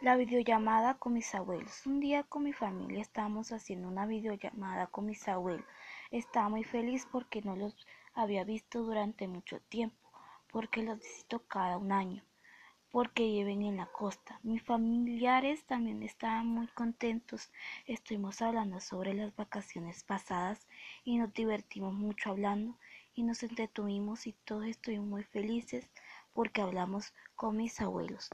La videollamada con mis abuelos. Un día con mi familia estábamos haciendo una videollamada con mis abuelos. Estaba muy feliz porque no los había visto durante mucho tiempo, porque los visito cada un año, porque viven en la costa. Mis familiares también estaban muy contentos. Estuvimos hablando sobre las vacaciones pasadas y nos divertimos mucho hablando y nos entretuvimos y todos estuvimos muy felices porque hablamos con mis abuelos.